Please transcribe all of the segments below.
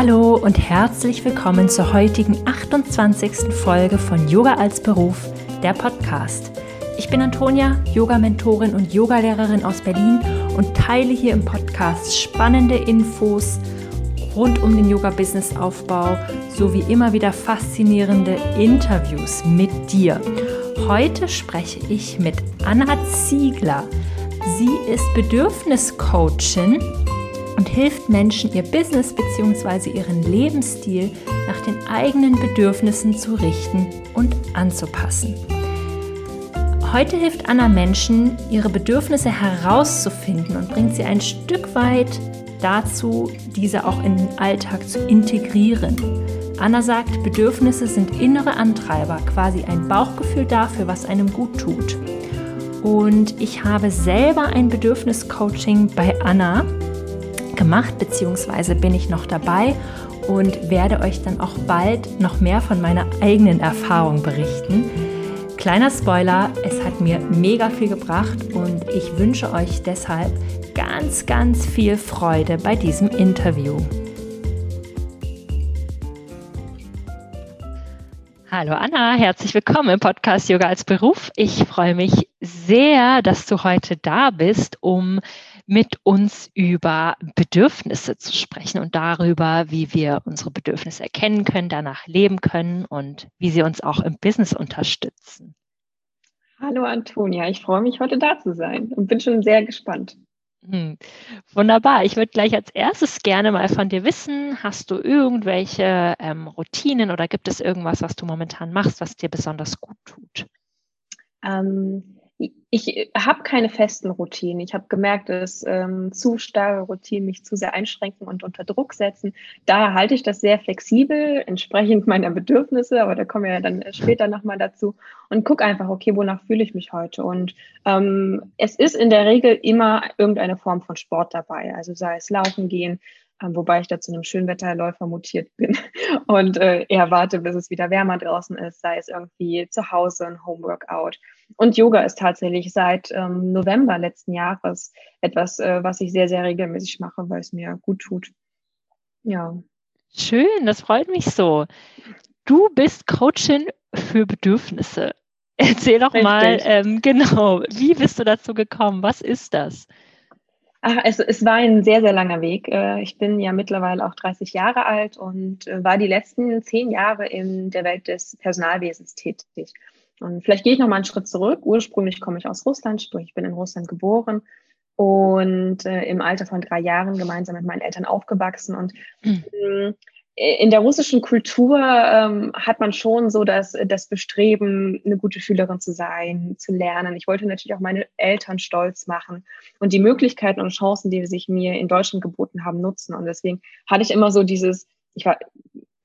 Hallo und herzlich willkommen zur heutigen 28. Folge von Yoga als Beruf, der Podcast. Ich bin Antonia, Yoga-Mentorin und Yogalehrerin aus Berlin und teile hier im Podcast spannende Infos rund um den Yoga-Business-Aufbau sowie immer wieder faszinierende Interviews mit dir. Heute spreche ich mit Anna Ziegler. Sie ist Bedürfniscoachin und hilft Menschen, ihr Business bzw. ihren Lebensstil nach den eigenen Bedürfnissen zu richten und anzupassen. Heute hilft Anna Menschen, ihre Bedürfnisse herauszufinden und bringt sie ein Stück weit dazu, diese auch in den Alltag zu integrieren. Anna sagt, Bedürfnisse sind innere Antreiber, quasi ein Bauchgefühl dafür, was einem gut tut. Und ich habe selber ein Bedürfniscoaching bei Anna gemacht, beziehungsweise bin ich noch dabei und werde euch dann auch bald noch mehr von meiner eigenen Erfahrung berichten. Kleiner Spoiler, es hat mir mega viel gebracht und ich wünsche euch deshalb ganz, ganz viel Freude bei diesem Interview. Hallo Anna, herzlich willkommen im Podcast Yoga als Beruf. Ich freue mich sehr, dass du heute da bist, um mit uns über Bedürfnisse zu sprechen und darüber, wie wir unsere Bedürfnisse erkennen können, danach leben können und wie sie uns auch im Business unterstützen. Hallo Antonia, ich freue mich heute da zu sein und bin schon sehr gespannt. Hm. Wunderbar. Ich würde gleich als erstes gerne mal von dir wissen, hast du irgendwelche ähm, Routinen oder gibt es irgendwas, was du momentan machst, was dir besonders gut tut? Ähm, ich habe keine festen Routinen. Ich habe gemerkt, dass ähm, zu starre Routinen mich zu sehr einschränken und unter Druck setzen. Daher halte ich das sehr flexibel, entsprechend meiner Bedürfnisse, aber da kommen wir ja dann später nochmal dazu und gucke einfach, okay, wonach fühle ich mich heute? Und ähm, es ist in der Regel immer irgendeine Form von Sport dabei, also sei es Laufen gehen, ähm, wobei ich da zu einem Schönwetterläufer mutiert bin und äh, eher warte, bis es wieder wärmer draußen ist, sei es irgendwie zu Hause ein Homeworkout. Und Yoga ist tatsächlich seit ähm, November letzten Jahres etwas, äh, was ich sehr, sehr regelmäßig mache, weil es mir gut tut. Ja. Schön, das freut mich so. Du bist Coachin für Bedürfnisse. Erzähl doch Richtig. mal, ähm, genau, wie bist du dazu gekommen? Was ist das? Ach, es, es war ein sehr, sehr langer Weg. Äh, ich bin ja mittlerweile auch 30 Jahre alt und äh, war die letzten zehn Jahre in der Welt des Personalwesens tätig. Und vielleicht gehe ich noch mal einen Schritt zurück. Ursprünglich komme ich aus Russland, sprich, ich bin in Russland geboren und äh, im Alter von drei Jahren gemeinsam mit meinen Eltern aufgewachsen. Und mhm in der russischen Kultur ähm, hat man schon so das, das Bestreben, eine gute Schülerin zu sein, zu lernen. Ich wollte natürlich auch meine Eltern stolz machen und die Möglichkeiten und Chancen, die sich mir in Deutschland geboten haben, nutzen. Und deswegen hatte ich immer so dieses, ich war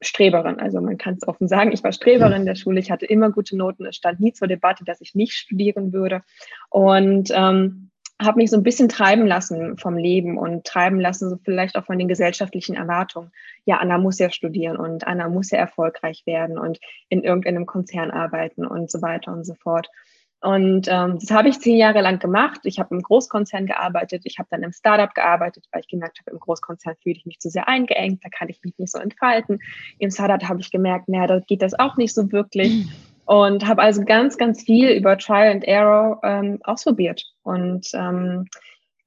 Streberin, also man kann es offen sagen, ich war Streberin in der Schule, ich hatte immer gute Noten, es stand nie zur Debatte, dass ich nicht studieren würde. Und ähm, habe mich so ein bisschen treiben lassen vom Leben und treiben lassen, so vielleicht auch von den gesellschaftlichen Erwartungen. Ja, Anna muss ja studieren und Anna muss ja erfolgreich werden und in irgendeinem Konzern arbeiten und so weiter und so fort. Und ähm, das habe ich zehn Jahre lang gemacht. Ich habe im Großkonzern gearbeitet, ich habe dann im Startup gearbeitet, weil ich gemerkt habe, im Großkonzern fühle ich mich zu sehr eingeengt, da kann ich mich nicht so entfalten. Im Startup habe ich gemerkt, naja, da geht das auch nicht so wirklich. Und habe also ganz, ganz viel über Trial and Error ähm, ausprobiert. Und ähm,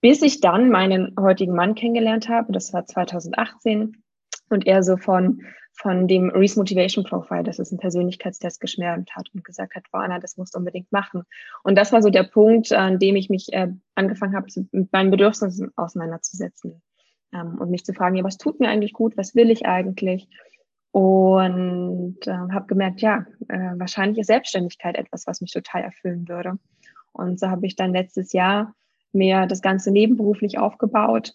bis ich dann meinen heutigen Mann kennengelernt habe, das war 2018, und er so von, von dem Reese Motivation Profile, das ist ein Persönlichkeitstest, geschwärmt hat und gesagt hat, Anna, das musst du unbedingt machen. Und das war so der Punkt, an dem ich mich äh, angefangen habe, mit meinen Bedürfnissen auseinanderzusetzen ähm, und mich zu fragen, ja, was tut mir eigentlich gut, was will ich eigentlich? Und äh, habe gemerkt, ja, äh, wahrscheinlich ist Selbstständigkeit etwas, was mich total erfüllen würde. Und so habe ich dann letztes Jahr mir das Ganze nebenberuflich aufgebaut,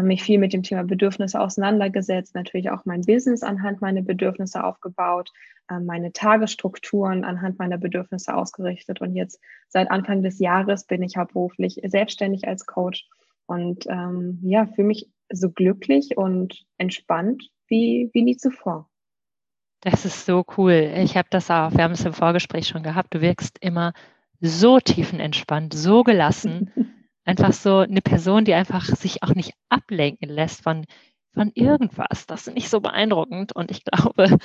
mich viel mit dem Thema Bedürfnisse auseinandergesetzt, natürlich auch mein Business anhand meiner Bedürfnisse aufgebaut, äh, meine Tagesstrukturen anhand meiner Bedürfnisse ausgerichtet. Und jetzt seit Anfang des Jahres bin ich hauptberuflich selbstständig als Coach und ähm, ja, fühle mich so glücklich und entspannt wie, wie nie zuvor. Das ist so cool. Ich habe das auch, wir haben es im Vorgespräch schon gehabt, du wirkst immer so tiefenentspannt, so gelassen. Einfach so eine Person, die einfach sich auch nicht ablenken lässt von von irgendwas. Das ist nicht so beeindruckend. Und ich glaube,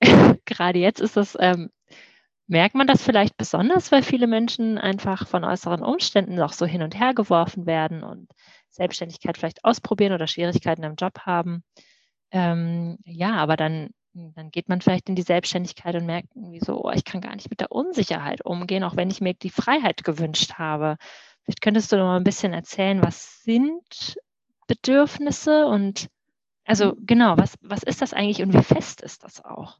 gerade jetzt ist das, ähm, merkt man das vielleicht besonders, weil viele Menschen einfach von äußeren Umständen noch so hin und her geworfen werden und Selbstständigkeit vielleicht ausprobieren oder Schwierigkeiten im Job haben. Ähm, ja, aber dann, dann geht man vielleicht in die Selbstständigkeit und merkt irgendwie so, oh, ich kann gar nicht mit der Unsicherheit umgehen, auch wenn ich mir die Freiheit gewünscht habe. Vielleicht könntest du noch mal ein bisschen erzählen, was sind Bedürfnisse und also genau, was, was ist das eigentlich und wie fest ist das auch?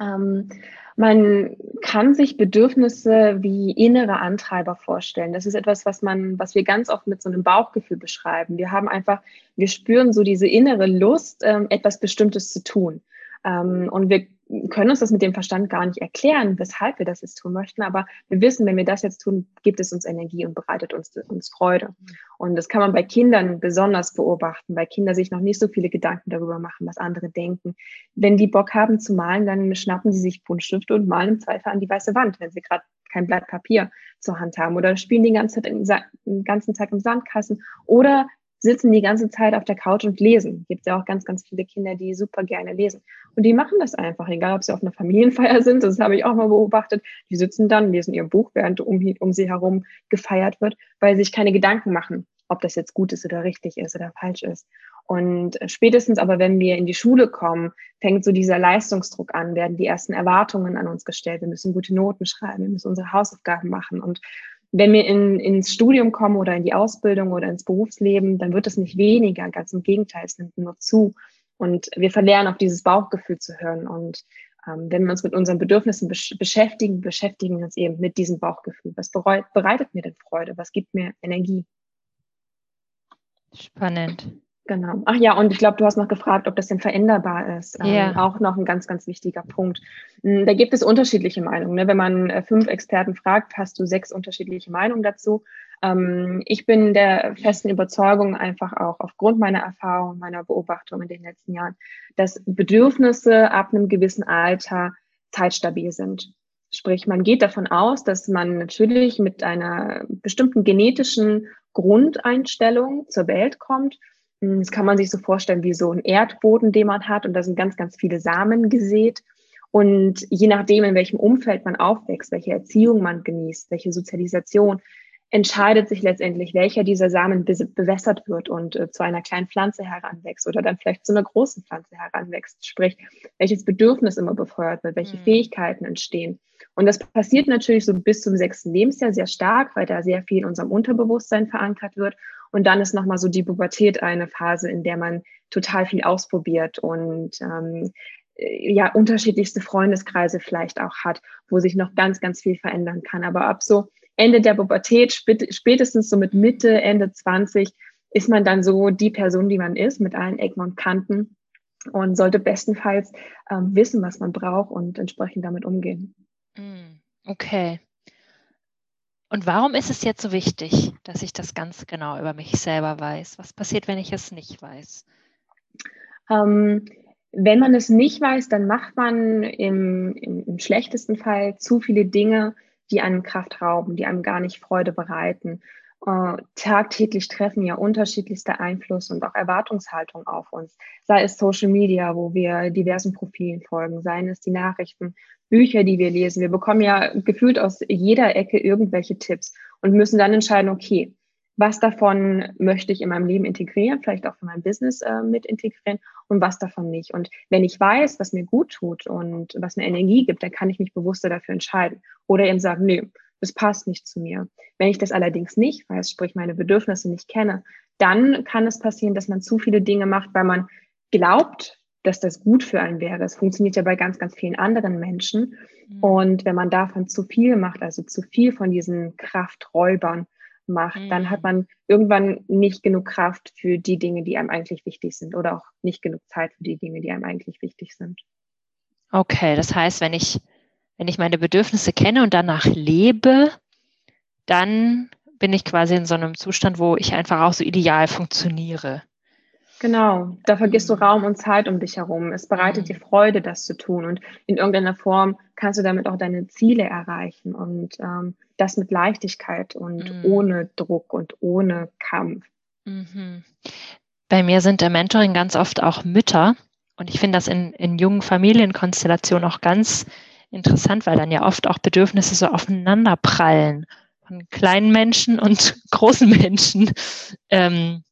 Ähm, man kann sich Bedürfnisse wie innere Antreiber vorstellen. Das ist etwas, was man, was wir ganz oft mit so einem Bauchgefühl beschreiben. Wir haben einfach, wir spüren so diese innere Lust, ähm, etwas Bestimmtes zu tun. Ähm, und wir können uns das mit dem Verstand gar nicht erklären, weshalb wir das jetzt tun möchten. Aber wir wissen, wenn wir das jetzt tun, gibt es uns Energie und bereitet uns, uns Freude. Und das kann man bei Kindern besonders beobachten, weil Kinder sich noch nicht so viele Gedanken darüber machen, was andere denken. Wenn die Bock haben zu malen, dann schnappen sie sich Buntstifte und malen im Zweifel an die weiße Wand, wenn sie gerade kein Blatt Papier zur Hand haben oder spielen den ganzen, Tag im, Sandkasten oder sitzen die ganze Zeit auf der Couch und lesen. Gibt ja auch ganz, ganz viele Kinder, die super gerne lesen. Und die machen das einfach, egal ob sie auf einer Familienfeier sind, das habe ich auch mal beobachtet. Die sitzen dann, lesen ihr Buch, während um, um sie herum gefeiert wird, weil sie sich keine Gedanken machen, ob das jetzt gut ist oder richtig ist oder falsch ist. Und spätestens aber, wenn wir in die Schule kommen, fängt so dieser Leistungsdruck an, werden die ersten Erwartungen an uns gestellt. Wir müssen gute Noten schreiben, wir müssen unsere Hausaufgaben machen und wenn wir in, ins Studium kommen oder in die Ausbildung oder ins Berufsleben, dann wird es nicht weniger, ganz im Gegenteil, es nimmt nur zu. Und wir verlernen auf dieses Bauchgefühl zu hören. Und ähm, wenn wir uns mit unseren Bedürfnissen besch beschäftigen, beschäftigen wir uns eben mit diesem Bauchgefühl. Was bereitet mir denn Freude? Was gibt mir Energie? Spannend. Genau. Ach ja, und ich glaube, du hast noch gefragt, ob das denn veränderbar ist. Ja. Ähm, auch noch ein ganz, ganz wichtiger Punkt. Hm, da gibt es unterschiedliche Meinungen. Ne? Wenn man äh, fünf Experten fragt, hast du sechs unterschiedliche Meinungen dazu. Ähm, ich bin der festen Überzeugung, einfach auch aufgrund meiner Erfahrung, meiner Beobachtung in den letzten Jahren, dass Bedürfnisse ab einem gewissen Alter zeitstabil sind. Sprich, man geht davon aus, dass man natürlich mit einer bestimmten genetischen Grundeinstellung zur Welt kommt das kann man sich so vorstellen wie so ein Erdboden, den man hat und da sind ganz, ganz viele Samen gesät. Und je nachdem, in welchem Umfeld man aufwächst, welche Erziehung man genießt, welche Sozialisation, entscheidet sich letztendlich, welcher dieser Samen be bewässert wird und äh, zu einer kleinen Pflanze heranwächst oder dann vielleicht zu einer großen Pflanze heranwächst. Sprich, welches Bedürfnis immer befeuert wird, welche mhm. Fähigkeiten entstehen. Und das passiert natürlich so bis zum sechsten Lebensjahr sehr stark, weil da sehr viel in unserem Unterbewusstsein verankert wird. Und dann ist nochmal so die Pubertät eine Phase, in der man total viel ausprobiert und ähm, äh, ja unterschiedlichste Freundeskreise vielleicht auch hat, wo sich noch ganz, ganz viel verändern kann. Aber ab so Ende der Pubertät, spätestens so mit Mitte, Ende 20, ist man dann so die Person, die man ist, mit allen Ecken und Kanten und sollte bestenfalls ähm, wissen, was man braucht und entsprechend damit umgehen. Mm, okay. Und warum ist es jetzt so wichtig, dass ich das ganz genau über mich selber weiß? Was passiert, wenn ich es nicht weiß? Ähm, wenn man es nicht weiß, dann macht man im, im, im, schlechtesten Fall zu viele Dinge, die einem Kraft rauben, die einem gar nicht Freude bereiten. Äh, tagtäglich treffen ja unterschiedlichste Einfluss und auch Erwartungshaltung auf uns. Sei es Social Media, wo wir diversen Profilen folgen, seien es die Nachrichten, Bücher, die wir lesen. Wir bekommen ja gefühlt aus jeder Ecke irgendwelche Tipps und müssen dann entscheiden, okay, was davon möchte ich in meinem Leben integrieren, vielleicht auch für mein Business äh, mit integrieren und was davon nicht. Und wenn ich weiß, was mir gut tut und was mir Energie gibt, dann kann ich mich bewusster dafür entscheiden. Oder eben sagen, nö, das passt nicht zu mir. Wenn ich das allerdings nicht weiß, sprich meine Bedürfnisse nicht kenne, dann kann es passieren, dass man zu viele Dinge macht, weil man glaubt, dass das gut für einen wäre. Es funktioniert ja bei ganz, ganz vielen anderen Menschen. Mhm. Und wenn man davon zu viel macht, also zu viel von diesen Krafträubern macht, mhm. dann hat man irgendwann nicht genug Kraft für die Dinge, die einem eigentlich wichtig sind oder auch nicht genug Zeit für die Dinge, die einem eigentlich wichtig sind. Okay, das heißt, wenn ich, wenn ich meine Bedürfnisse kenne und danach lebe, dann bin ich quasi in so einem Zustand, wo ich einfach auch so ideal funktioniere. Genau, da vergisst du mhm. Raum und Zeit um dich herum. Es bereitet dir mhm. Freude, das zu tun. Und in irgendeiner Form kannst du damit auch deine Ziele erreichen. Und ähm, das mit Leichtigkeit und mhm. ohne Druck und ohne Kampf. Mhm. Bei mir sind im Mentoring ganz oft auch Mütter. Und ich finde das in, in jungen Familienkonstellationen auch ganz interessant, weil dann ja oft auch Bedürfnisse so aufeinander prallen. Von kleinen Menschen und großen Menschen. Ähm,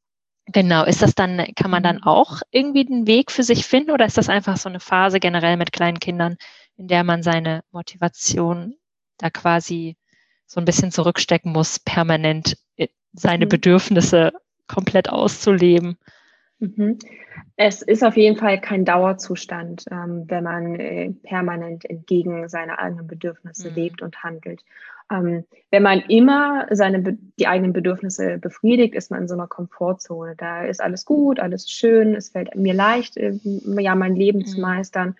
genau, ist das dann, kann man dann auch irgendwie den Weg für sich finden oder ist das einfach so eine Phase generell mit kleinen Kindern, in der man seine Motivation da quasi so ein bisschen zurückstecken muss, permanent äh, seine mhm. Bedürfnisse komplett auszuleben? Mhm. Es ist auf jeden Fall kein Dauerzustand, ähm, wenn man äh, permanent entgegen seiner eigenen Bedürfnisse mhm. lebt und handelt. Ähm, wenn man immer seine, die eigenen Bedürfnisse befriedigt, ist man in so einer Komfortzone. Da ist alles gut, alles schön, es fällt mir leicht, äh, ja, mein Leben mhm. zu meistern.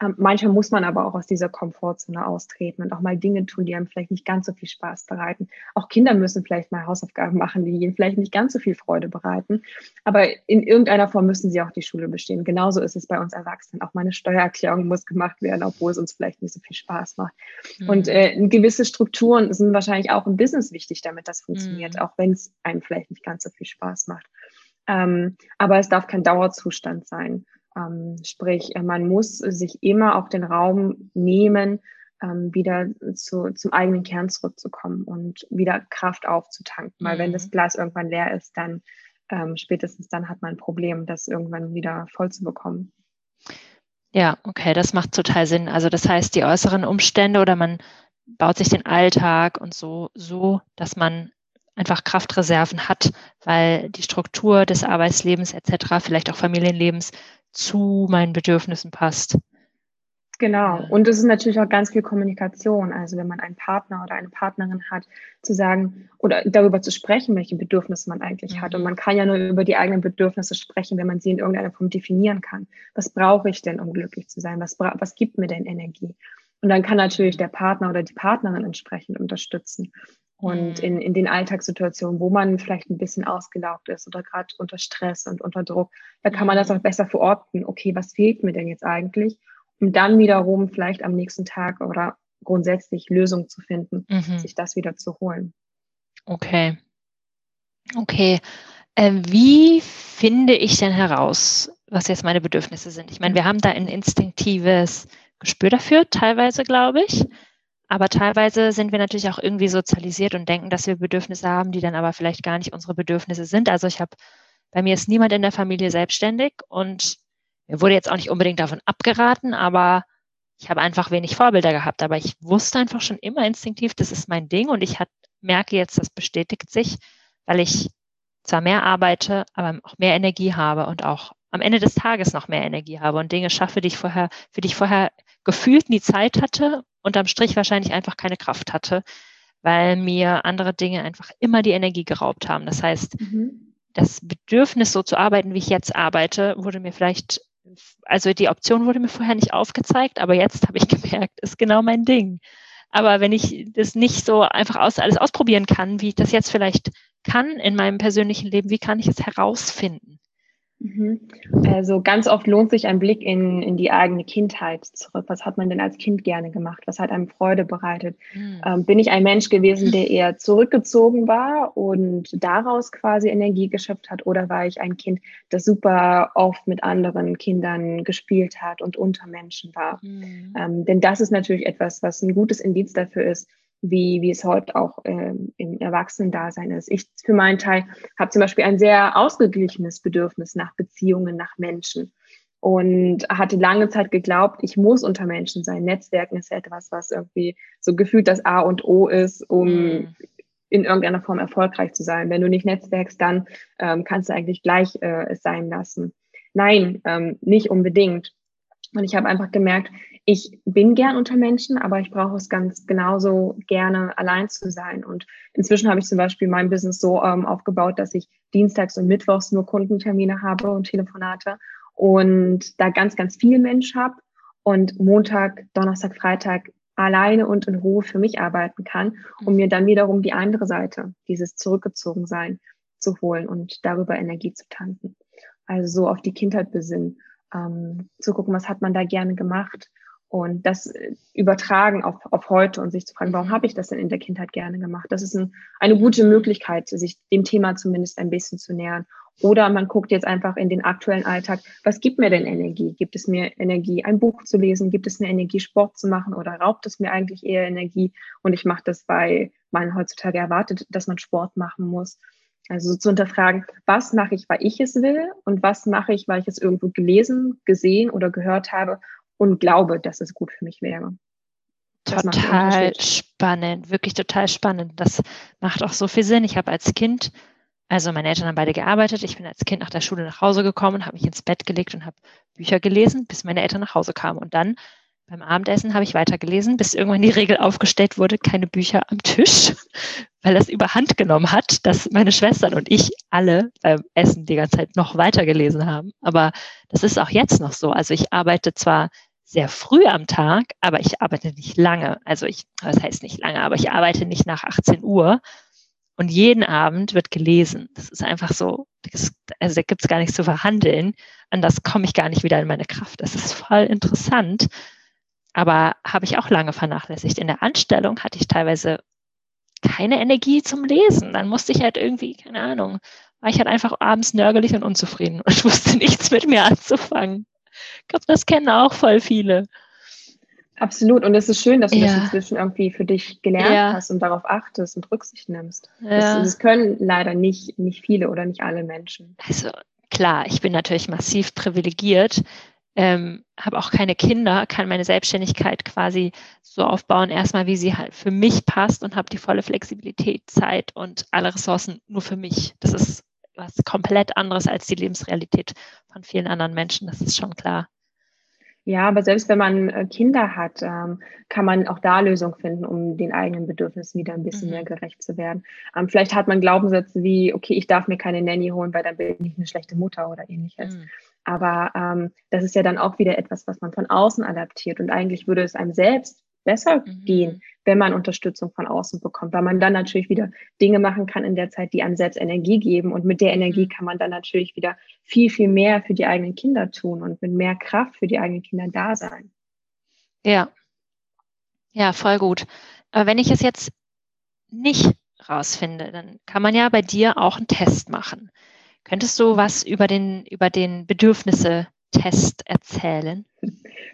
Ähm, manchmal muss man aber auch aus dieser Komfortzone austreten und auch mal Dinge tun, die einem vielleicht nicht ganz so viel Spaß bereiten. Auch Kinder müssen vielleicht mal Hausaufgaben machen, die ihnen vielleicht nicht ganz so viel Freude bereiten. Aber in irgendeiner Form müssen sie auch die Schule bestehen. Genauso ist es bei uns Erwachsenen. Auch meine Steuererklärung muss gemacht werden, obwohl es uns vielleicht nicht so viel Spaß macht. Mhm. Und äh, gewisse Strukturen sind wahrscheinlich auch im Business wichtig, damit das funktioniert, mhm. auch wenn es einem vielleicht nicht ganz so viel Spaß macht. Ähm, aber es darf kein Dauerzustand sein. Ähm, sprich, äh, man muss sich immer auch den Raum nehmen, ähm, wieder zu, zum eigenen Kern zurückzukommen und wieder Kraft aufzutanken. Weil wenn das mhm. Glas irgendwann leer ist, dann ähm, spätestens dann hat man ein Problem, das irgendwann wieder voll zu bekommen. Ja, okay, das macht total Sinn. Also das heißt, die äußeren Umstände oder man baut sich den Alltag und so, so, dass man einfach Kraftreserven hat, weil die Struktur des Arbeitslebens etc., vielleicht auch Familienlebens zu meinen Bedürfnissen passt. Genau. Und es ist natürlich auch ganz viel Kommunikation. Also wenn man einen Partner oder eine Partnerin hat, zu sagen oder darüber zu sprechen, welche Bedürfnisse man eigentlich mhm. hat. Und mhm. man kann ja nur über die eigenen Bedürfnisse sprechen, wenn man sie in irgendeiner Form definieren kann. Was brauche ich denn, um glücklich zu sein? Was, was gibt mir denn Energie? Und dann kann natürlich der Partner oder die Partnerin entsprechend unterstützen. Und mhm. in, in den Alltagssituationen, wo man vielleicht ein bisschen ausgelaugt ist oder gerade unter Stress und unter Druck, da kann man das mhm. auch besser verorten. Okay, was fehlt mir denn jetzt eigentlich? Um dann wiederum vielleicht am nächsten Tag oder grundsätzlich Lösungen zu finden, mhm. sich das wieder zu holen. Okay. Okay. Äh, wie finde ich denn heraus, was jetzt meine Bedürfnisse sind? Ich meine, wir haben da ein instinktives Gespür dafür, teilweise, glaube ich. Aber teilweise sind wir natürlich auch irgendwie sozialisiert und denken, dass wir Bedürfnisse haben, die dann aber vielleicht gar nicht unsere Bedürfnisse sind. Also ich habe, bei mir ist niemand in der Familie selbstständig und mir wurde jetzt auch nicht unbedingt davon abgeraten, aber ich habe einfach wenig Vorbilder gehabt. Aber ich wusste einfach schon immer instinktiv, das ist mein Ding und ich hat, merke jetzt, das bestätigt sich, weil ich zwar mehr arbeite, aber auch mehr Energie habe und auch am Ende des Tages noch mehr Energie habe und Dinge schaffe, die ich vorher, für die ich vorher gefühlt nie Zeit hatte unterm Strich wahrscheinlich einfach keine Kraft hatte, weil mir andere Dinge einfach immer die Energie geraubt haben. Das heißt, mhm. das Bedürfnis, so zu arbeiten, wie ich jetzt arbeite, wurde mir vielleicht, also die Option wurde mir vorher nicht aufgezeigt, aber jetzt habe ich gemerkt, ist genau mein Ding. Aber wenn ich das nicht so einfach aus, alles ausprobieren kann, wie ich das jetzt vielleicht kann in meinem persönlichen Leben, wie kann ich es herausfinden? Mhm. Also ganz oft lohnt sich ein Blick in, in die eigene Kindheit zurück. Was hat man denn als Kind gerne gemacht? Was hat einem Freude bereitet? Mhm. Ähm, bin ich ein Mensch gewesen, der eher zurückgezogen war und daraus quasi Energie geschöpft hat? Oder war ich ein Kind, das super oft mit anderen Kindern gespielt hat und unter Menschen war? Mhm. Ähm, denn das ist natürlich etwas, was ein gutes Indiz dafür ist, wie, wie es heute auch ähm, im Erwachsenendasein ist. Ich für meinen Teil habe zum Beispiel ein sehr ausgeglichenes Bedürfnis nach Beziehungen, nach Menschen und hatte lange Zeit geglaubt, ich muss unter Menschen sein. Netzwerken ist etwas, was irgendwie so gefühlt das A und O ist, um mhm. in irgendeiner Form erfolgreich zu sein. Wenn du nicht netzwerkst, dann ähm, kannst du eigentlich gleich äh, es sein lassen. Nein, ähm, nicht unbedingt. Und ich habe einfach gemerkt, ich bin gern unter Menschen, aber ich brauche es ganz genauso gerne allein zu sein. Und inzwischen habe ich zum Beispiel mein Business so ähm, aufgebaut, dass ich dienstags und mittwochs nur Kundentermine habe und Telefonate und da ganz, ganz viel Mensch habe und Montag, Donnerstag, Freitag alleine und in Ruhe für mich arbeiten kann, um mir dann wiederum die andere Seite, dieses Zurückgezogensein zu holen und darüber Energie zu tanken. Also so auf die Kindheit besinnen, ähm, zu gucken, was hat man da gerne gemacht und das äh, übertragen auf, auf heute und sich zu fragen, warum mhm. habe ich das denn in der Kindheit gerne gemacht? Das ist ein, eine gute Möglichkeit, sich dem Thema zumindest ein bisschen zu nähern, Oder man guckt jetzt einfach in den aktuellen Alltag, was gibt mir denn Energie? Gibt es mir Energie, ein Buch zu lesen? Gibt es mir Energie, Sport zu machen? Oder raubt es mir eigentlich eher Energie? Und ich mache das, weil man heutzutage erwartet, dass man Sport machen muss. Also zu unterfragen, was mache ich, weil ich es will und was mache ich, weil ich es irgendwo gelesen, gesehen oder gehört habe und glaube, dass es gut für mich wäre. Total spannend, wirklich total spannend. Das macht auch so viel Sinn. Ich habe als Kind, also meine Eltern haben beide gearbeitet, ich bin als Kind nach der Schule nach Hause gekommen, habe mich ins Bett gelegt und habe Bücher gelesen, bis meine Eltern nach Hause kamen. Und dann beim Abendessen habe ich weitergelesen, bis irgendwann die Regel aufgestellt wurde, keine Bücher am Tisch, weil das überhand genommen hat, dass meine Schwestern und ich alle beim Essen die ganze Zeit noch weiter gelesen haben. Aber das ist auch jetzt noch so. Also ich arbeite zwar sehr früh am Tag, aber ich arbeite nicht lange. Also ich, das heißt nicht lange, aber ich arbeite nicht nach 18 Uhr. Und jeden Abend wird gelesen. Das ist einfach so, das, also da gibt es gar nichts zu verhandeln. Anders komme ich gar nicht wieder in meine Kraft. Das ist voll interessant. Aber habe ich auch lange vernachlässigt. In der Anstellung hatte ich teilweise keine Energie zum Lesen. Dann musste ich halt irgendwie, keine Ahnung, war ich halt einfach abends nörgelig und unzufrieden und wusste nichts mit mir anzufangen. Ich glaube, das kennen auch voll viele. Absolut. Und es ist schön, dass du ja. das inzwischen irgendwie für dich gelernt ja. hast und darauf achtest und Rücksicht nimmst. Ja. Das, das, können leider nicht, nicht viele oder nicht alle Menschen. Also klar, ich bin natürlich massiv privilegiert, ähm, habe auch keine Kinder, kann meine Selbstständigkeit quasi so aufbauen, erstmal wie sie halt für mich passt und habe die volle Flexibilität, Zeit und alle Ressourcen nur für mich. Das ist was komplett anderes als die Lebensrealität von vielen anderen Menschen, das ist schon klar. Ja, aber selbst wenn man äh, Kinder hat, ähm, kann man auch da Lösungen finden, um den eigenen Bedürfnissen wieder ein bisschen mhm. mehr gerecht zu werden. Ähm, vielleicht hat man Glaubenssätze wie, okay, ich darf mir keine Nanny holen, weil dann bin ich eine schlechte Mutter oder ähnliches. Mhm. Aber ähm, das ist ja dann auch wieder etwas, was man von außen adaptiert. Und eigentlich würde es einem selbst besser mhm. gehen, wenn man Unterstützung von außen bekommt, weil man dann natürlich wieder Dinge machen kann in der Zeit, die einem selbst Energie geben. Und mit der Energie mhm. kann man dann natürlich wieder viel, viel mehr für die eigenen Kinder tun und mit mehr Kraft für die eigenen Kinder da sein. Ja. Ja, voll gut. Aber wenn ich es jetzt nicht rausfinde, dann kann man ja bei dir auch einen Test machen. Könntest du was über den, über den Bedürfnisse-Test erzählen?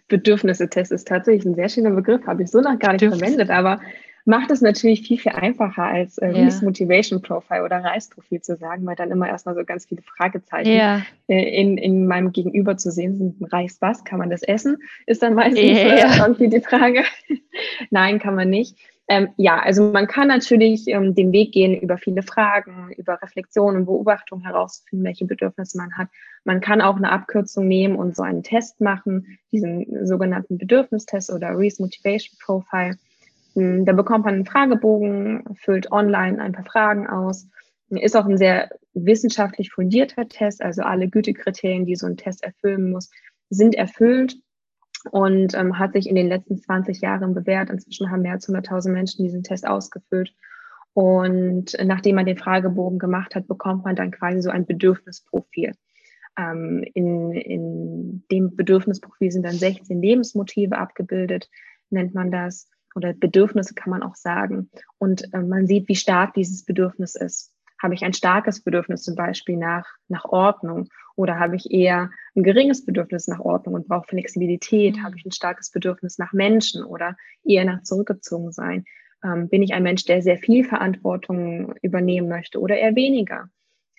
Bedürfnisse-Test ist tatsächlich ein sehr schöner Begriff, habe ich so noch gar nicht verwendet, aber macht es natürlich viel, viel einfacher als äh, ja. Motivation Profile oder Reisprofil zu sagen, weil dann immer erstmal so ganz viele Fragezeichen ja. äh, in, in meinem Gegenüber zu sehen sind. Reis was? Kann man das essen? Ist dann meistens ja. irgendwie die Frage. Nein, kann man nicht. Ähm, ja, also man kann natürlich ähm, den Weg gehen über viele Fragen, über Reflexion und Beobachtung herauszufinden, welche Bedürfnisse man hat. Man kann auch eine Abkürzung nehmen und so einen Test machen, diesen sogenannten Bedürfnistest oder Reese Motivation Profile. Hm, da bekommt man einen Fragebogen, füllt online ein paar Fragen aus. Ist auch ein sehr wissenschaftlich fundierter Test, also alle Gütekriterien, die so ein Test erfüllen muss, sind erfüllt und ähm, hat sich in den letzten 20 Jahren bewährt. Inzwischen haben mehr als 100.000 Menschen diesen Test ausgefüllt. Und nachdem man den Fragebogen gemacht hat, bekommt man dann quasi so ein Bedürfnisprofil. Ähm, in, in dem Bedürfnisprofil sind dann 16 Lebensmotive abgebildet, nennt man das. Oder Bedürfnisse kann man auch sagen. Und äh, man sieht, wie stark dieses Bedürfnis ist. Habe ich ein starkes Bedürfnis zum Beispiel nach, nach Ordnung oder habe ich eher ein geringes Bedürfnis nach Ordnung und brauche Flexibilität? Habe ich ein starkes Bedürfnis nach Menschen oder eher nach zurückgezogen sein? Ähm, bin ich ein Mensch, der sehr viel Verantwortung übernehmen möchte oder eher weniger?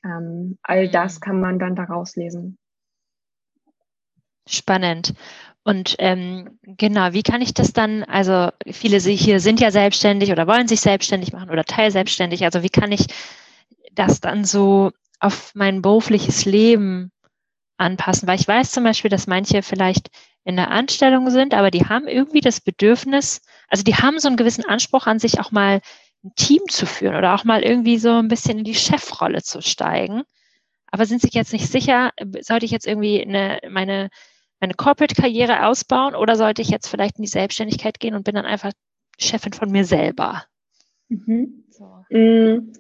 Ähm, all das mhm. kann man dann daraus lesen. Spannend. Und ähm, genau, wie kann ich das dann, also viele hier sind ja selbstständig oder wollen sich selbstständig machen oder teilselbstständig, also wie kann ich das dann so auf mein berufliches Leben anpassen? Weil ich weiß zum Beispiel, dass manche vielleicht in der Anstellung sind, aber die haben irgendwie das Bedürfnis, also die haben so einen gewissen Anspruch an sich, auch mal ein Team zu führen oder auch mal irgendwie so ein bisschen in die Chefrolle zu steigen. Aber sind sich jetzt nicht sicher, sollte ich jetzt irgendwie eine, meine, meine Corporate-Karriere ausbauen oder sollte ich jetzt vielleicht in die Selbstständigkeit gehen und bin dann einfach Chefin von mir selber? Mhm. So. Mm,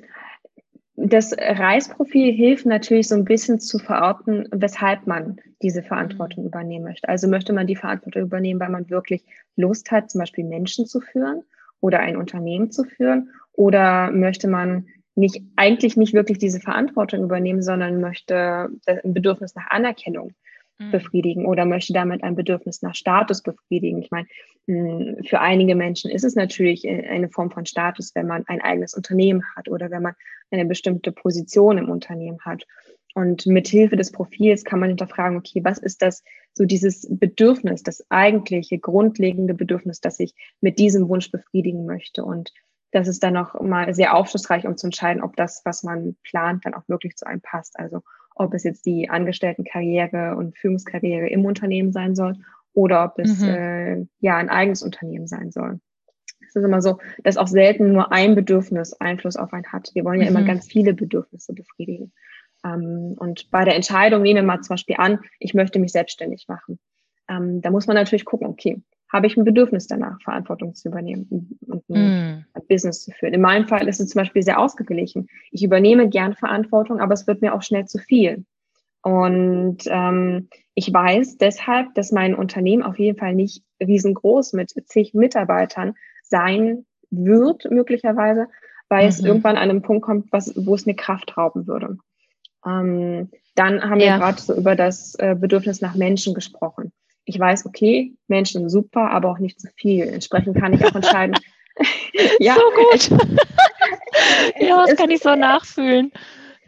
das Reisprofil hilft natürlich so ein bisschen zu verorten, weshalb man diese Verantwortung mhm. übernehmen möchte. Also möchte man die Verantwortung übernehmen, weil man wirklich Lust hat, zum Beispiel Menschen zu führen oder ein Unternehmen zu führen? Oder möchte man nicht, eigentlich nicht wirklich diese Verantwortung übernehmen, sondern möchte ein Bedürfnis nach Anerkennung. Befriedigen oder möchte damit ein Bedürfnis nach Status befriedigen. Ich meine, hm, für einige Menschen ist es natürlich eine Form von Status, wenn man ein eigenes Unternehmen hat oder wenn man eine bestimmte Position im Unternehmen hat. Und mit Hilfe des Profils kann man hinterfragen, okay, was ist das, so dieses Bedürfnis, das eigentliche, grundlegende Bedürfnis, das ich mit diesem Wunsch befriedigen möchte. Und das ist dann noch mal sehr aufschlussreich, um zu entscheiden, ob das, was man plant, dann auch wirklich zu einem passt. Also ob es jetzt die Angestelltenkarriere und Führungskarriere im Unternehmen sein soll oder ob es mhm. äh, ja ein eigenes Unternehmen sein soll. Es ist immer so, dass auch selten nur ein Bedürfnis Einfluss auf einen hat. Wir wollen ja mhm. immer ganz viele Bedürfnisse befriedigen. Ähm, und bei der Entscheidung nehmen wir mal zum Beispiel an, ich möchte mich selbstständig machen. Ähm, da muss man natürlich gucken, okay, habe ich ein Bedürfnis danach, Verantwortung zu übernehmen und ein mm. Business zu führen. In meinem Fall ist es zum Beispiel sehr ausgeglichen. Ich übernehme gern Verantwortung, aber es wird mir auch schnell zu viel. Und ähm, ich weiß deshalb, dass mein Unternehmen auf jeden Fall nicht riesengroß mit zig Mitarbeitern sein wird, möglicherweise, weil mhm. es irgendwann an einem Punkt kommt, was, wo es mir Kraft rauben würde. Ähm, dann haben ja. wir gerade so über das äh, Bedürfnis nach Menschen gesprochen ich weiß, okay, Menschen sind super, aber auch nicht zu viel. Entsprechend kann ich auch entscheiden. ja, so gut. ja, das kann ich so nachfühlen.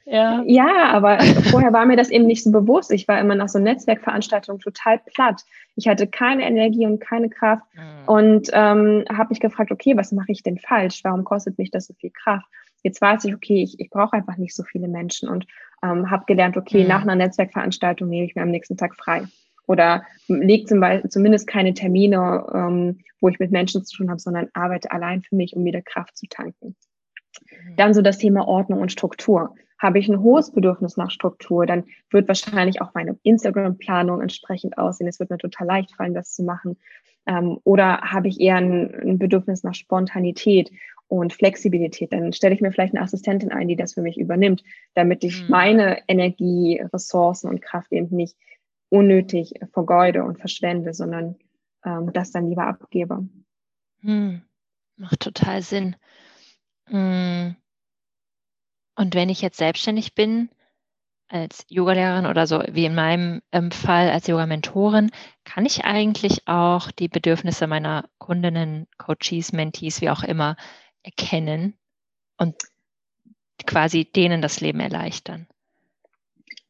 Ja. ja, aber vorher war mir das eben nicht so bewusst. Ich war immer nach so Netzwerkveranstaltungen total platt. Ich hatte keine Energie und keine Kraft mhm. und ähm, habe mich gefragt, okay, was mache ich denn falsch? Warum kostet mich das so viel Kraft? Jetzt weiß ich, okay, ich, ich brauche einfach nicht so viele Menschen und ähm, habe gelernt, okay, mhm. nach einer Netzwerkveranstaltung nehme ich mir am nächsten Tag frei oder lege zum Beispiel zumindest keine Termine, ähm, wo ich mit Menschen zu tun habe, sondern arbeite allein für mich, um wieder Kraft zu tanken. Mhm. Dann so das Thema Ordnung und Struktur. Habe ich ein hohes Bedürfnis nach Struktur, dann wird wahrscheinlich auch meine Instagram-Planung entsprechend aussehen. Es wird mir total leicht fallen, das zu machen. Ähm, oder habe ich eher ein, ein Bedürfnis nach Spontanität und Flexibilität, dann stelle ich mir vielleicht eine Assistentin ein, die das für mich übernimmt, damit ich mhm. meine Energie, Ressourcen und Kraft eben nicht unnötig vergeude und verschwende, sondern ähm, das dann lieber abgebe. Hm. Macht total Sinn. Hm. Und wenn ich jetzt selbstständig bin, als Yogalehrerin oder so wie in meinem ähm, Fall als Yoga-Mentorin, kann ich eigentlich auch die Bedürfnisse meiner Kundinnen, Coaches, Mentees, wie auch immer, erkennen und quasi denen das Leben erleichtern?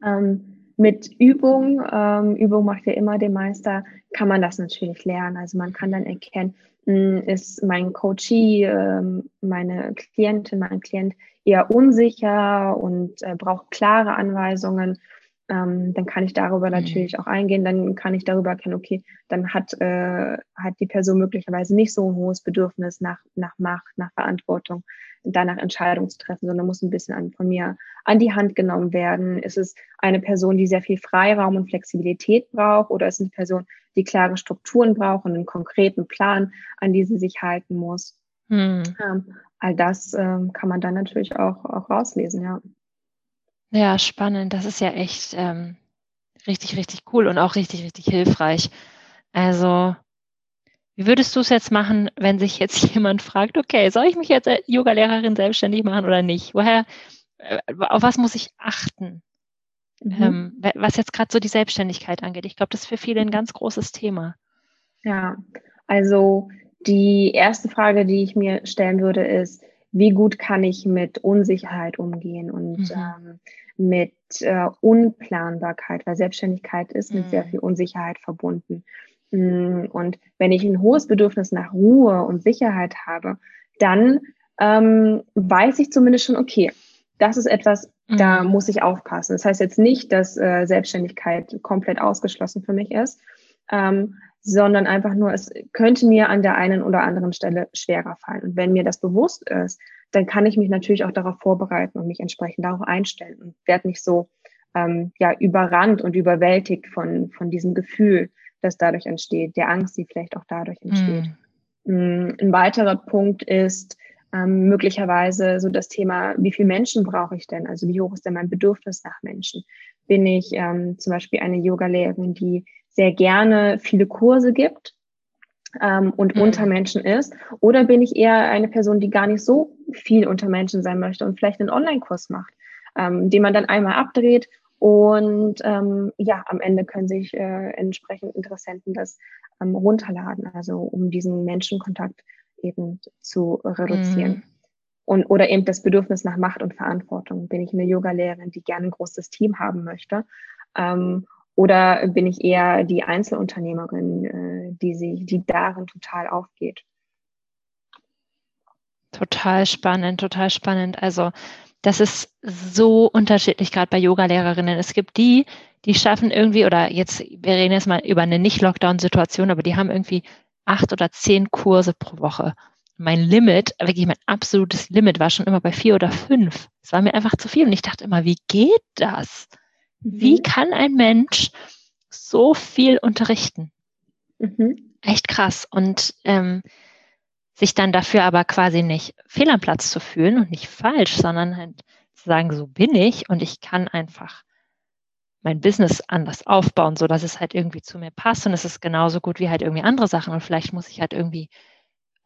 Ähm, mit Übung, ähm, Übung macht ja immer den Meister, kann man das natürlich lernen. Also man kann dann erkennen, hm, ist mein Coachee, ähm, meine Klientin, mein Klient eher unsicher und äh, braucht klare Anweisungen. Ähm, dann kann ich darüber mhm. natürlich auch eingehen. Dann kann ich darüber erkennen, okay, dann hat, äh, hat die Person möglicherweise nicht so ein hohes Bedürfnis nach, nach Macht, nach Verantwortung danach Entscheidungen zu treffen, sondern muss ein bisschen an, von mir an die Hand genommen werden. Ist es eine Person, die sehr viel Freiraum und Flexibilität braucht oder ist es eine Person, die klare Strukturen braucht und einen konkreten Plan, an die sie sich halten muss? Hm. Ähm, all das ähm, kann man dann natürlich auch, auch rauslesen, ja. Ja, spannend. Das ist ja echt ähm, richtig, richtig cool und auch richtig, richtig hilfreich. Also wie würdest du es jetzt machen, wenn sich jetzt jemand fragt, okay, soll ich mich jetzt als Yoga-Lehrerin selbstständig machen oder nicht? Woher, äh, auf was muss ich achten? Mhm. Ähm, was jetzt gerade so die Selbstständigkeit angeht. Ich glaube, das ist für viele ein ganz großes Thema. Ja, also die erste Frage, die ich mir stellen würde, ist, wie gut kann ich mit Unsicherheit umgehen und mhm. ähm, mit äh, Unplanbarkeit, weil Selbstständigkeit ist mit sehr mhm. viel Unsicherheit verbunden. Mm, und wenn ich ein hohes Bedürfnis nach Ruhe und Sicherheit habe, dann ähm, weiß ich zumindest schon, okay, das ist etwas, mhm. da muss ich aufpassen. Das heißt jetzt nicht, dass äh, Selbstständigkeit komplett ausgeschlossen für mich ist, ähm, sondern einfach nur, es könnte mir an der einen oder anderen Stelle schwerer fallen. Und wenn mir das bewusst ist, dann kann ich mich natürlich auch darauf vorbereiten und mich entsprechend darauf einstellen und werde nicht so ähm, ja, überrannt und überwältigt von, von diesem Gefühl, das dadurch entsteht, der Angst, die vielleicht auch dadurch entsteht. Mhm. Ein weiterer Punkt ist ähm, möglicherweise so das Thema, wie viele Menschen brauche ich denn? Also wie hoch ist denn mein Bedürfnis nach Menschen? Bin ich ähm, zum Beispiel eine Yoga-Lehrerin, die sehr gerne viele Kurse gibt ähm, und mhm. unter Menschen ist? Oder bin ich eher eine Person, die gar nicht so viel unter Menschen sein möchte und vielleicht einen Online-Kurs macht, ähm, den man dann einmal abdreht und ähm, ja, am Ende können sich äh, entsprechend Interessenten das ähm, runterladen, also um diesen Menschenkontakt eben zu reduzieren. Mhm. Und, oder eben das Bedürfnis nach Macht und Verantwortung. Bin ich eine Yoga-Lehrerin, die gerne ein großes Team haben möchte? Ähm, oder bin ich eher die Einzelunternehmerin, äh, die sich, die darin total aufgeht? Total spannend, total spannend. Also das ist so unterschiedlich, gerade bei Yoga-Lehrerinnen. Es gibt die, die schaffen irgendwie, oder jetzt, wir reden jetzt mal über eine Nicht-Lockdown-Situation, aber die haben irgendwie acht oder zehn Kurse pro Woche. Mein Limit, wirklich mein absolutes Limit war schon immer bei vier oder fünf. Es war mir einfach zu viel und ich dachte immer, wie geht das? Wie mhm. kann ein Mensch so viel unterrichten? Mhm. Echt krass. Und ähm, sich dann dafür aber quasi nicht fehl am Platz zu fühlen und nicht falsch, sondern halt zu sagen, so bin ich und ich kann einfach mein Business anders aufbauen, so dass es halt irgendwie zu mir passt und es ist genauso gut wie halt irgendwie andere Sachen und vielleicht muss ich halt irgendwie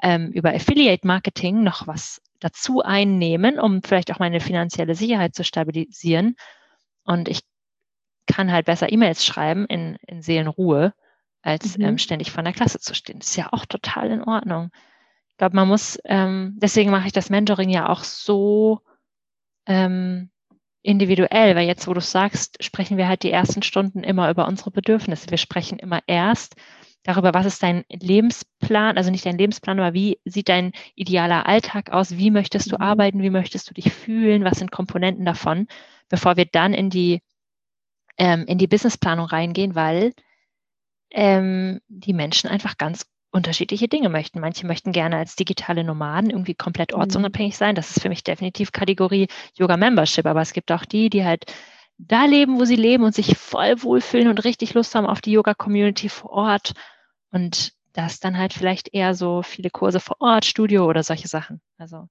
ähm, über Affiliate Marketing noch was dazu einnehmen, um vielleicht auch meine finanzielle Sicherheit zu stabilisieren und ich kann halt besser E-Mails schreiben in, in Seelenruhe, als mhm. ähm, ständig von der Klasse zu stehen. Das ist ja auch total in Ordnung glaube, man muss, ähm, deswegen mache ich das Mentoring ja auch so ähm, individuell, weil jetzt, wo du sagst, sprechen wir halt die ersten Stunden immer über unsere Bedürfnisse. Wir sprechen immer erst darüber, was ist dein Lebensplan, also nicht dein Lebensplan, aber wie sieht dein idealer Alltag aus, wie möchtest du mhm. arbeiten, wie möchtest du dich fühlen, was sind Komponenten davon, bevor wir dann in die, ähm, in die Businessplanung reingehen, weil ähm, die Menschen einfach ganz unterschiedliche Dinge möchten. Manche möchten gerne als digitale Nomaden irgendwie komplett mhm. ortsunabhängig sein. Das ist für mich definitiv Kategorie Yoga Membership. Aber es gibt auch die, die halt da leben, wo sie leben und sich voll wohlfühlen und richtig Lust haben auf die Yoga-Community vor Ort. Und das dann halt vielleicht eher so viele Kurse vor Ort, Studio oder solche Sachen. Also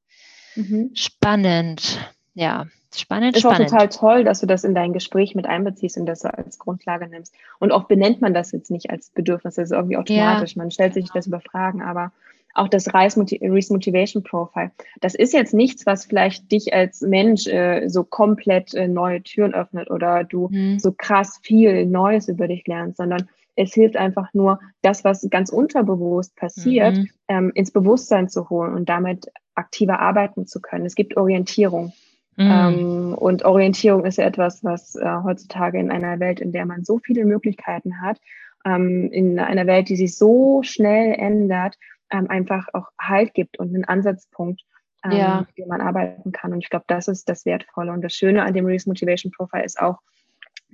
mhm. spannend. Ja, Spannend, ist spannend. auch total toll, dass du das in dein Gespräch mit einbeziehst und das als Grundlage nimmst. Und oft benennt man das jetzt nicht als Bedürfnis, das ist irgendwie automatisch. Ja. Man stellt sich das über Fragen, aber auch das Reise Motivation Profile, das ist jetzt nichts, was vielleicht dich als Mensch äh, so komplett äh, neue Türen öffnet oder du mhm. so krass viel Neues über dich lernst, sondern es hilft einfach nur, das, was ganz unterbewusst passiert, mhm. ähm, ins Bewusstsein zu holen und damit aktiver arbeiten zu können. Es gibt Orientierung. Mhm. Ähm, und Orientierung ist ja etwas, was äh, heutzutage in einer Welt, in der man so viele Möglichkeiten hat, ähm, in einer Welt, die sich so schnell ändert, ähm, einfach auch Halt gibt und einen Ansatzpunkt, ähm, ja. den man arbeiten kann. Und ich glaube, das ist das Wertvolle. Und das Schöne an dem Reese Motivation Profile ist auch,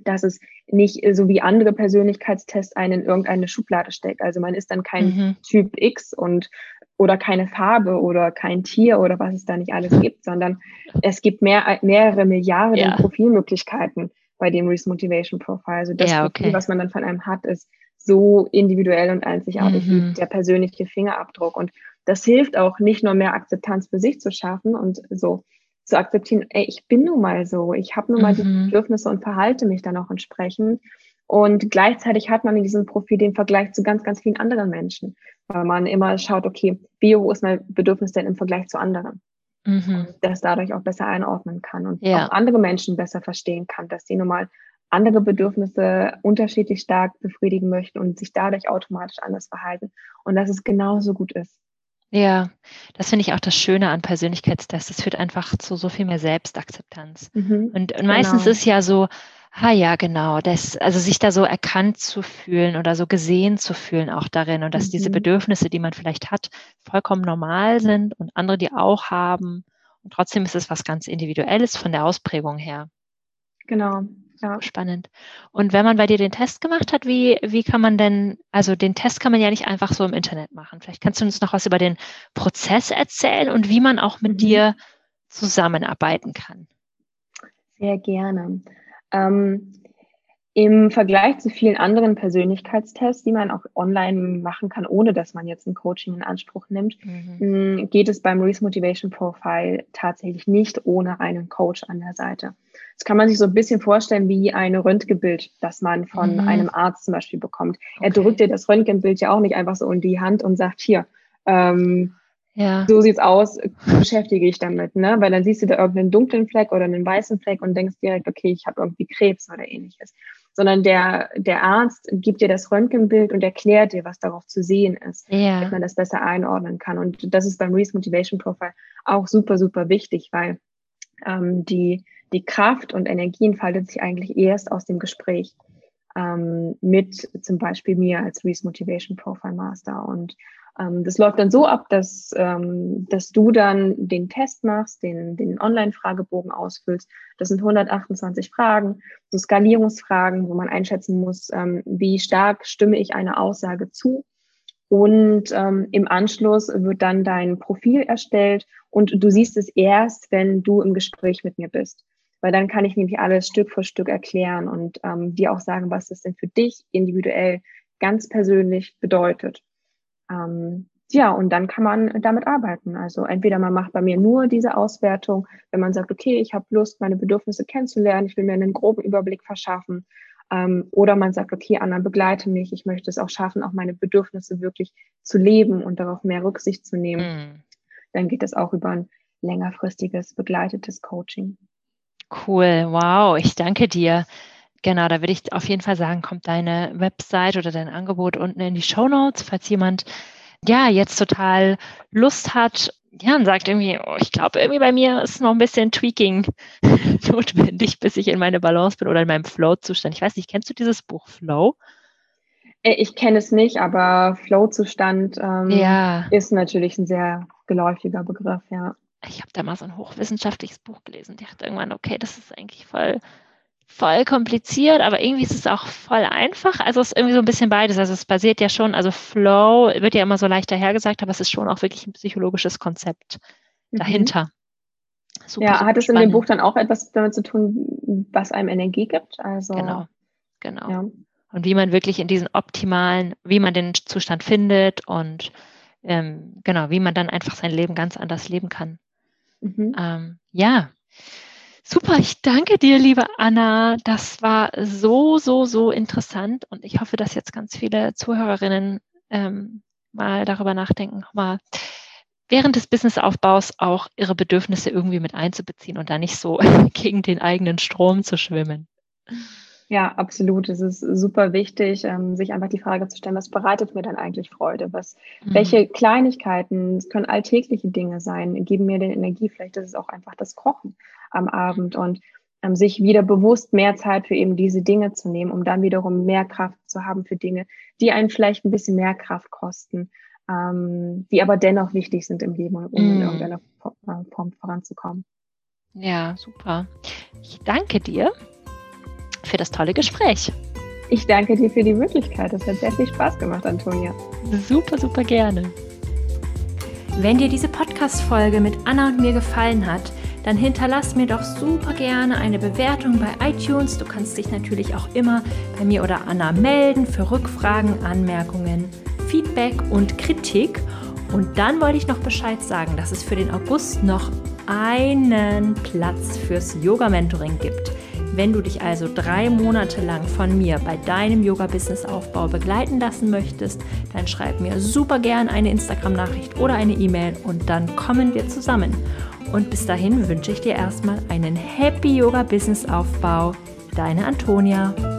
dass es nicht so wie andere Persönlichkeitstests einen in irgendeine Schublade steckt. Also man ist dann kein mhm. Typ X und oder keine Farbe oder kein Tier oder was es da nicht alles gibt, sondern es gibt mehr, mehrere Milliarden ja. Profilmöglichkeiten bei dem Reese Motivation Profile. Also das ja, okay. Profil, was man dann von einem hat, ist so individuell und einzigartig mhm. wie der persönliche Fingerabdruck. Und das hilft auch nicht nur mehr Akzeptanz für sich zu schaffen und so zu akzeptieren, ey, ich bin nun mal so, ich habe nun mal mhm. die Bedürfnisse und verhalte mich dann auch entsprechend, und gleichzeitig hat man in diesem Profil den Vergleich zu ganz, ganz vielen anderen Menschen, weil man immer schaut, okay, wie hoch ist mein Bedürfnis denn im Vergleich zu anderen? Mhm. das dadurch auch besser einordnen kann und ja. auch andere Menschen besser verstehen kann, dass die nun mal andere Bedürfnisse unterschiedlich stark befriedigen möchten und sich dadurch automatisch anders verhalten und dass es genauso gut ist. Ja, das finde ich auch das Schöne an Persönlichkeitstests. Es führt einfach zu so viel mehr Selbstakzeptanz. Mhm, und, und meistens genau. ist ja so, Ah ja, genau. Das, also sich da so erkannt zu fühlen oder so gesehen zu fühlen auch darin und dass mhm. diese Bedürfnisse, die man vielleicht hat, vollkommen normal sind und andere die auch haben. Und trotzdem ist es was ganz Individuelles von der Ausprägung her. Genau. Ja. Spannend. Und wenn man bei dir den Test gemacht hat, wie, wie kann man denn, also den Test kann man ja nicht einfach so im Internet machen. Vielleicht kannst du uns noch was über den Prozess erzählen und wie man auch mit mhm. dir zusammenarbeiten kann. Sehr gerne. Ähm, Im Vergleich zu vielen anderen Persönlichkeitstests, die man auch online machen kann, ohne dass man jetzt ein Coaching in Anspruch nimmt, mhm. Mm, geht es beim Reese Motivation Profile tatsächlich nicht ohne einen Coach an der Seite. Das kann man sich so ein bisschen vorstellen wie ein Röntgenbild, das man von mhm. einem Arzt zum Beispiel bekommt. Okay. Er drückt dir das Röntgenbild ja auch nicht einfach so in die Hand und sagt, hier, ähm, ja. so sieht's aus, beschäftige ich damit, ne? Weil dann siehst du da irgendeinen dunklen Fleck oder einen weißen Fleck und denkst direkt, okay, ich habe irgendwie Krebs oder ähnliches. Sondern der, der Arzt gibt dir das Röntgenbild und erklärt dir, was darauf zu sehen ist, ja. dass man das besser einordnen kann. Und das ist beim Reese Motivation Profile auch super, super wichtig, weil ähm, die, die Kraft und Energie entfaltet sich eigentlich erst aus dem Gespräch ähm, mit zum Beispiel mir als Reese Motivation Profile Master. Und das läuft dann so ab, dass, ähm, dass du dann den Test machst, den, den Online-Fragebogen ausfüllst. Das sind 128 Fragen, so Skalierungsfragen, wo man einschätzen muss, ähm, wie stark stimme ich einer Aussage zu. Und ähm, im Anschluss wird dann dein Profil erstellt und du siehst es erst, wenn du im Gespräch mit mir bist. Weil dann kann ich nämlich alles Stück für Stück erklären und ähm, dir auch sagen, was das denn für dich individuell ganz persönlich bedeutet. Ähm, ja, und dann kann man damit arbeiten. Also entweder man macht bei mir nur diese Auswertung, wenn man sagt, okay, ich habe Lust, meine Bedürfnisse kennenzulernen, ich will mir einen groben Überblick verschaffen. Ähm, oder man sagt, okay, Anna, begleite mich, ich möchte es auch schaffen, auch meine Bedürfnisse wirklich zu leben und darauf mehr Rücksicht zu nehmen. Mhm. Dann geht es auch über ein längerfristiges, begleitetes Coaching. Cool, wow, ich danke dir. Genau, da würde ich auf jeden Fall sagen, kommt deine Website oder dein Angebot unten in die Show Notes, falls jemand ja jetzt total Lust hat, ja, und sagt irgendwie, oh, ich glaube, irgendwie bei mir ist noch ein bisschen Tweaking notwendig, bis ich in meine Balance bin oder in meinem Flow-Zustand. Ich weiß nicht, kennst du dieses Buch Flow? Äh, ich kenne es nicht, aber Flow-Zustand ähm, ja. ist natürlich ein sehr geläufiger Begriff, ja. Ich habe da mal so ein hochwissenschaftliches Buch gelesen. Ich dachte irgendwann, okay, das ist eigentlich voll voll kompliziert, aber irgendwie ist es auch voll einfach. Also es ist irgendwie so ein bisschen beides. Also es basiert ja schon, also Flow wird ja immer so leicht dahergesagt, aber es ist schon auch wirklich ein psychologisches Konzept mhm. dahinter. Super, ja, hat es in dem Buch dann auch etwas damit zu tun, was einem Energie gibt? Also, genau, genau. Ja. Und wie man wirklich in diesen optimalen, wie man den Zustand findet und ähm, genau, wie man dann einfach sein Leben ganz anders leben kann. Mhm. Ähm, ja, Super, ich danke dir, liebe Anna. Das war so, so, so interessant und ich hoffe, dass jetzt ganz viele Zuhörerinnen ähm, mal darüber nachdenken, mal während des Businessaufbaus auch ihre Bedürfnisse irgendwie mit einzubeziehen und da nicht so gegen den eigenen Strom zu schwimmen. Ja, absolut. Es ist super wichtig, ähm, sich einfach die Frage zu stellen, was bereitet mir denn eigentlich Freude? Was, mhm. welche Kleinigkeiten, es können alltägliche Dinge sein, geben mir denn Energie? Vielleicht ist es auch einfach das Kochen am Abend und ähm, sich wieder bewusst mehr Zeit für eben diese Dinge zu nehmen, um dann wiederum mehr Kraft zu haben für Dinge, die einen vielleicht ein bisschen mehr Kraft kosten, ähm, die aber dennoch wichtig sind im Leben, um mhm. in irgendeiner Form voranzukommen. Ja, super. Ich danke dir für das tolle Gespräch. Ich danke dir für die Möglichkeit. Es hat sehr viel Spaß gemacht, Antonia. Super, super gerne. Wenn dir diese Podcast-Folge mit Anna und mir gefallen hat, dann hinterlass mir doch super gerne eine Bewertung bei iTunes. Du kannst dich natürlich auch immer bei mir oder Anna melden für Rückfragen, Anmerkungen, Feedback und Kritik. Und dann wollte ich noch Bescheid sagen, dass es für den August noch einen Platz fürs Yoga-Mentoring gibt. Wenn du dich also drei Monate lang von mir bei deinem Yoga-Business-Aufbau begleiten lassen möchtest, dann schreib mir super gern eine Instagram-Nachricht oder eine E-Mail und dann kommen wir zusammen. Und bis dahin wünsche ich dir erstmal einen Happy Yoga-Business-Aufbau. Deine Antonia.